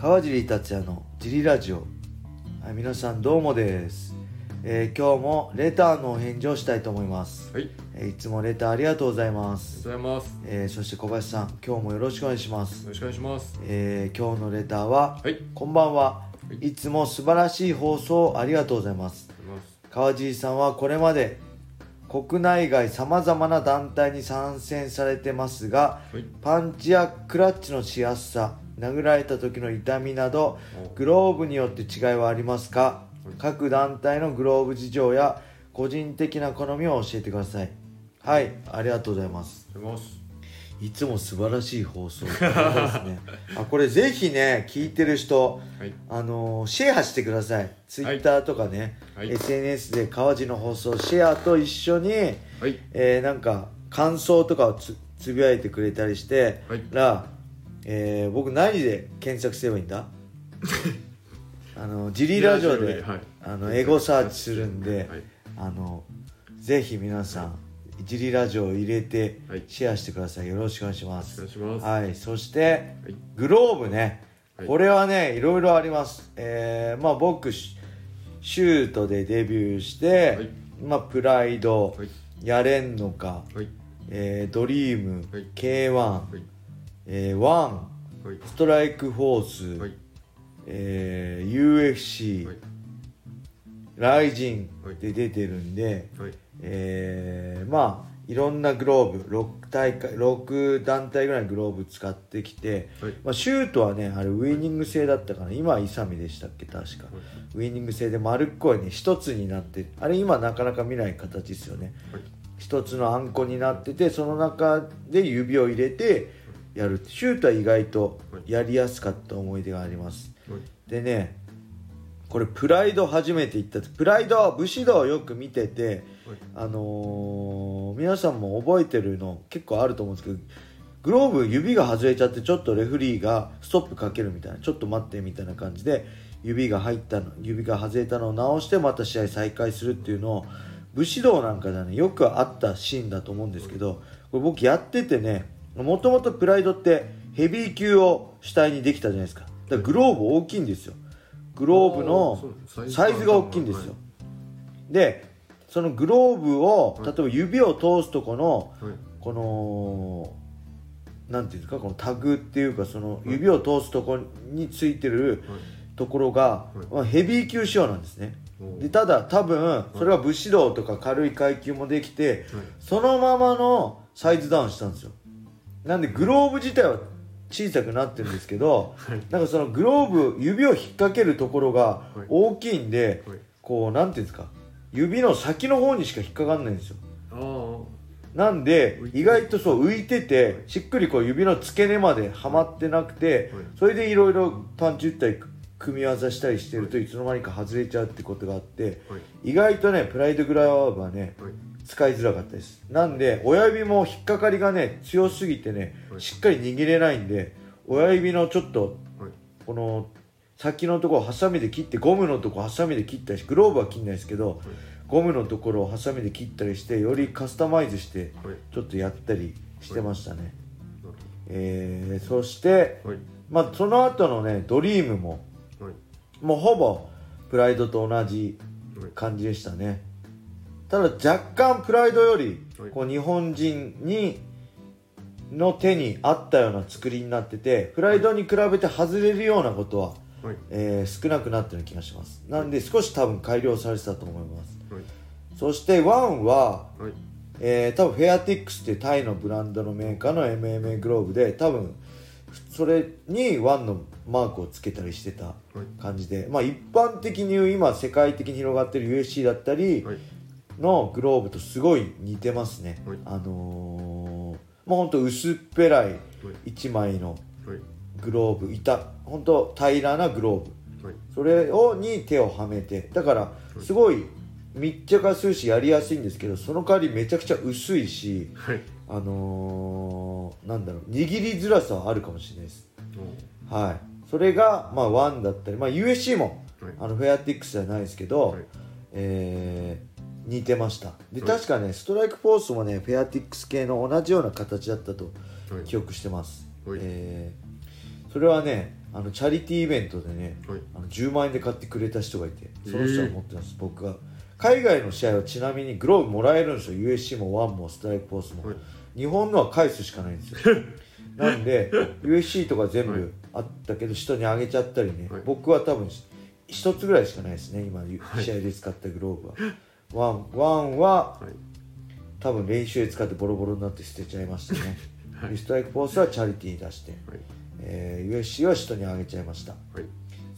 川尻達也のジリラジオ、はい、皆さんどうもです、えー今日もレターのお返事をしたいと思います、はい、ありえーいつもレターありがとうございます、がとうございます。えーそして小林さん今日もよろしくお願いします、よろしくお願いします。えー今日のレターは、はい、こんばんは、はい。いつも素晴らしい放送ありがとうございます。とうございます。川尻さんはこれまで国内外さまざまな団体に参戦されてますがはい、パンチやクラッチのしやすさ殴られた時の痛みなどグローブによって違いはありますか？はい。各団体のグローブ事情や個人的な好みを教えてください。はいありがとうございます。います。いつも素晴らしい放送。ですね。あこれぜひね聞いてる人はい、あのーシェアしてください。ツイッターとかね、はい。SNS で川地の放送シェアと一緒に、はい、えーなんか感想とかをつつぶやいてくれたりして、はい。ら、えー僕何で検索すればいいんだ？あのジリラジオで、はい。あのエゴサーチするんで、はい。あのぜひ皆さんジリラジオを入れてはい。シェアしてください。よろしくお願いしまおす願いします。はい。そしてはい、グローブね、はい。これはねいろいろあります。えーまあ僕シシュートでデビューして、はい。まあプライド、はい、やれんのか、はい、えードリーム、はい。K1、はい、えーワンはい、ストライクフォース、はい、えー UFC、はい、ライジンはい。で出てるんで、はい、えーまあいろんなグローブ6大会6団体ぐらいのグローブ使ってきて、はい。まあ、シュートはねあれウイニング製だったかな。今はイサミでしたっけ確か、ウイニング製で丸っこいね一つになってあれ今なかなか見ない形ですよね。はい、一つのあんこになっててその中で指を入れてやるシュートは意外とやりやすかった思い出があります。はい、でねこれプライド初めて行ったプライド武士道をよく見ててあのー皆さんも覚えてるの結構あると思うんですけどグローブ指が外れちゃってちょっとレフリーがストップかけるみたいなちょっと待ってみたいな感じで指が入ったの指が外れたのを直してまた試合再開するっていうのを武士道なんかではねよくあったシーンだと思うんですけどこれ僕やっててねもともとプライドってヘビー級を主体にできたじゃないですか。だからグローブ大きいんですよ。グローブのサイズが大きいんですよ、はでそのグローブをはい。例えば指を通すとこのはい、このなんていうんですかこのタグっていうかその指を通すとこについてるはい、ところが、ヘビー級仕様なんですね。でただ多分それは武士道とか軽い階級もできてはい、そのままのサイズダウンしたんですよなんでグローブ自体は小さくなってるんですけどはい、なんかそのグローブ指を引っ掛けるところがはい。大きいんで、はい、こうなんていうんですか？指の先の方にしか引っかかんないんですよ。なんで意外とそう浮いててしっくりこう指の付け根まではまってなくてはい。それでいろいろパンチ打ったり組み技したりしてるといつの間にか外れちゃうってことがあってはい、意外とねプライドグラブはねはい、使いづらかったです。なんで親指も引っかかりがね強すぎてねはい。しっかり握れないんで親指のちょっとはい、この先のところをハサミで切ってゴムのとこハサミで切ったりしグローブは切んないですけどゴムのところをハサミで切ったりしてよりカスタマイズしてはい、ちょっとやったりしてましたね、えーそして、まあ、その後のねドリームもはい、もうほぼプライドと同じはい、感じでしたねただ若干プライドよりはい。こう日本人にの手に合ったような作りになっててプライドに比べて外れるようなことは、はい、えー少なくなってる気がします。なんで少し多分改良されてたと思います。はい、そしてワンははい、えー多分フェアティックスっていうタイのブランドのメーカーの MMA グローブで多分それにワンのマークをつけたりしてたはい、感じで、まあ、一般的に言う今世界的に広がってる UFC だったりはい、のグローブとすごい似てますね、はい。あのー、もうほんと薄っぺらいはい、1枚のはい、グローブいたほんと平らなグローブ。はい、それをに手をはめて。だからすごい密着するしやりやすいんですけどその代わりめちゃくちゃ薄いしはい、あのー、なんだろう握りづらさはあるかもしれないです。おはい。それがまあワンだったりまあ USC もーはい、あのフェアティックスじゃないですけど、はい。えー似てました。ではい。確かねストライクフォースもねフェアティックス系の同じような形だったとはい、記憶してます、はい。えーそれはねあのチャリティーイベントでねはい。あの10万円で買ってくれた人がいてその人が持ってます、僕が海外の試合はちなみにグローブもらえるんですよ。USC もワンもストライクフォースも、はい。日本のは返すしかないんですよ。なんで USC とか全はい。部あったけど人にあげちゃったりね、はい。僕は多分一つぐらいしかないですね今はい。試合で使ったグローブは、ワンワンははい。多分練習で使ってボロボロになって捨てちゃいましたね、はい。でストライクフォースはチャリティーに出して、はい。えー USC は人にあげちゃいました。はい。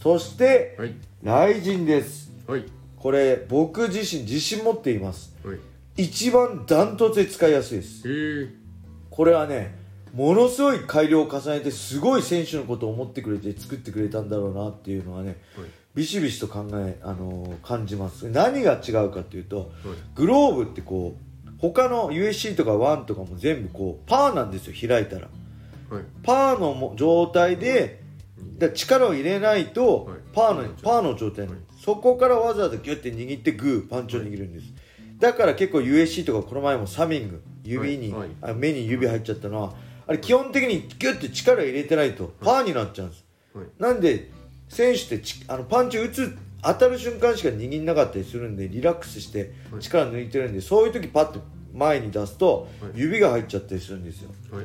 そしてはい。雷神です。はい。これ僕自身自信持っています。はい。一番ダントツで使いやすいです。ええこれはねものすごい改良を重ねてすごい選手のことを思ってくれて作ってくれたんだろうなっていうのはねはいビシビシと考え、あのー感じます。何が違うかっていうとはい。グローブってこう他の USC とか1とかも全部こうパーなんですよ開いたら。はい。パーのも状態でだ力を入れないとはい。パーの、パーの状態。にそこからわざわざギュッて握ってグーパンチを握るんです、だから結構 USC とかこの前もサミング指に、はい。あ目に指入っちゃったのはあれ基本的にギュッて力入れてないとパーになっちゃうんです、はい。なんで選手ってちあのパンチ打つ当たる瞬間しか握んなかったりするんでリラックスしてはい。力抜いてるんでそういう時パッと前に出すとはい指が入っちゃったりするんですよ。はい。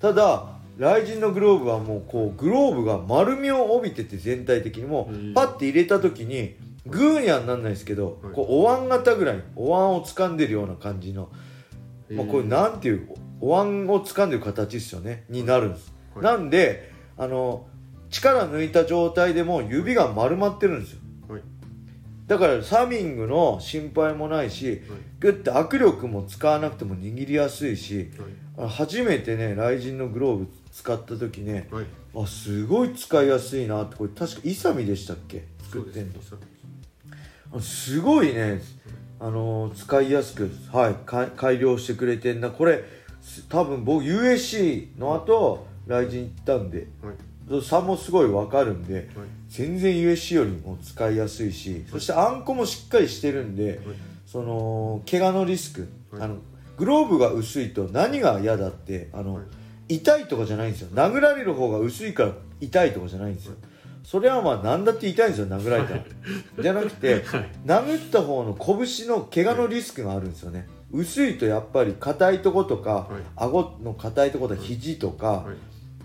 ただ雷神のグローブはもうこうグローブが丸みを帯びてて全体的にもパッて入れた時にグーにはなんないですけど、はい。こうお椀型ぐらいお椀を掴んでるような感じの、まあ、これなんていうお椀を掴んでる形ですよねになるんです、はい。なんであの力抜いた状態でも指が丸まってるんですよ。はい。だからサミングの心配もないしグッて握力も使わなくても握りやすいしはい。初めてね雷神のグローブ使った時ねはい。あすごい使いやすいなってこれ確かイサミでしたっけ？作ってんの。す。ごいね。あのー使いやすく、はい、か改良してくれてんな。これす多分僕 USC の後雷神行ったんで。はい差もすごい分かるんではい。全然 USC よりも使いやすいしそしてあんこもしっかりしてるんではい。その怪我のリスク、はい。あのグローブが薄いと何が嫌だってあの、はい。痛いとかじゃないんですよ。殴られる方が薄いから痛いとかじゃないんですよ。それはまあ何だって痛いんですよ殴られたら。じゃなくて 殴った方の拳の怪我のリスクがあるんですよね。薄いとやっぱり硬いとことか、はい。顎の硬いとことか肘とか、はい。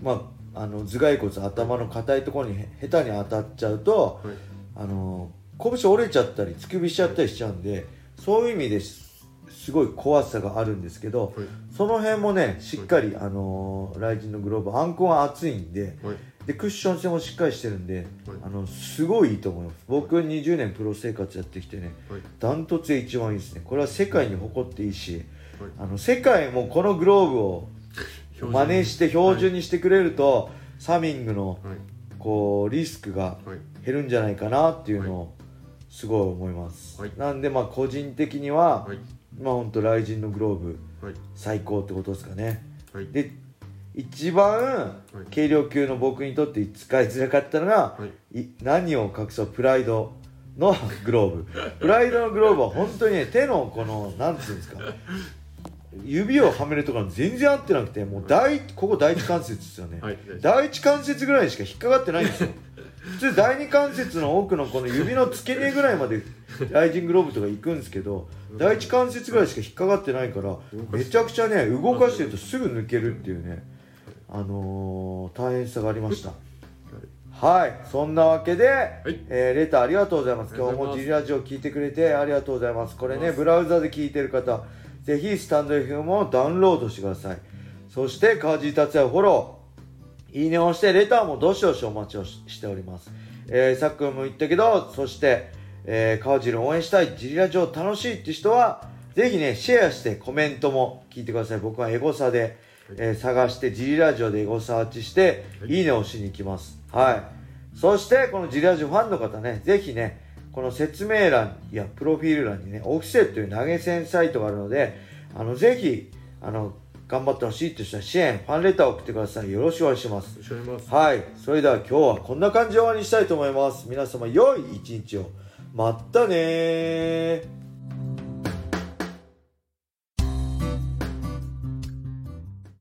まああの頭蓋骨頭の硬いところにへ下手に当たっちゃうと、はい。あの拳折れちゃったり突き指しちゃったりしちゃうんでそういう意味ですすごい怖さがあるんですけど、はい。その辺もねしっかり、あのーライジンのグローブあんこが厚いんではい。でクッション性もしっかりしてるんで、はい。あのすごいいいと思います。僕20年プロ生活やってきてねはい。ダントツで一番いいですね。これは世界に誇っていいしはい。あの世界もこのグローブを真似して標準にしてくれると、サミングのはい。こうリスクがはい。減るんじゃないかなっていうのをすごい思います、はい。なんでまあ個人的には、はい。まあ本当ライジンのグローブはい。最高ってことですかね。はい。で一番い。軽量級の僕にとって使いづらかったのが、はい。い何を隠そうプライドのグローブ。プライドのグローブは本当にね手のこのなんつうんですか指をはめるところ全然合ってなくてもう第ここ第一関節ですよね、はい第一関節ぐらいしか引っかかってないんですよ。普通第二関節の奥のこの指の付け根ぐらいまでライジングローブとか行くんですけど第一関節ぐらいしか引っかかってないからめちゃくちゃね動かしてるとすぐ抜けるっていうねあのー大変さがありました。はいそんなわけで、い。えーレターありがとうございます。今日もジリラジオ聞いてくれてありがとうございます。これねブラウザで聞いてる方ぜひスタンド FM をダウンロードしてください。そして川地達也フォロー。いいねを押してレターもどしどしお待ちをししております、えー、さっくんも言ったけどそして、えー、川尻を応援したいジリラジオ楽しいって人はぜひねシェアしてコメントも聞いてください。僕はエゴサで、えー探してジリラジオでエゴサーチして、い、いねを押しに行きます。はい。そしてこのジリラジオファンの方ねぜひねこの説明欄やプロフィール欄にねオフセットという投げ銭サイトがあるのであのぜひあの頑張ってほしいとしたら支援ファンレターを送ってください。よろしくお願いします。よろしくお願いします。はい。それでは今日はこんな感じで終わりにしたいと思います。皆様良い一日を。まったねー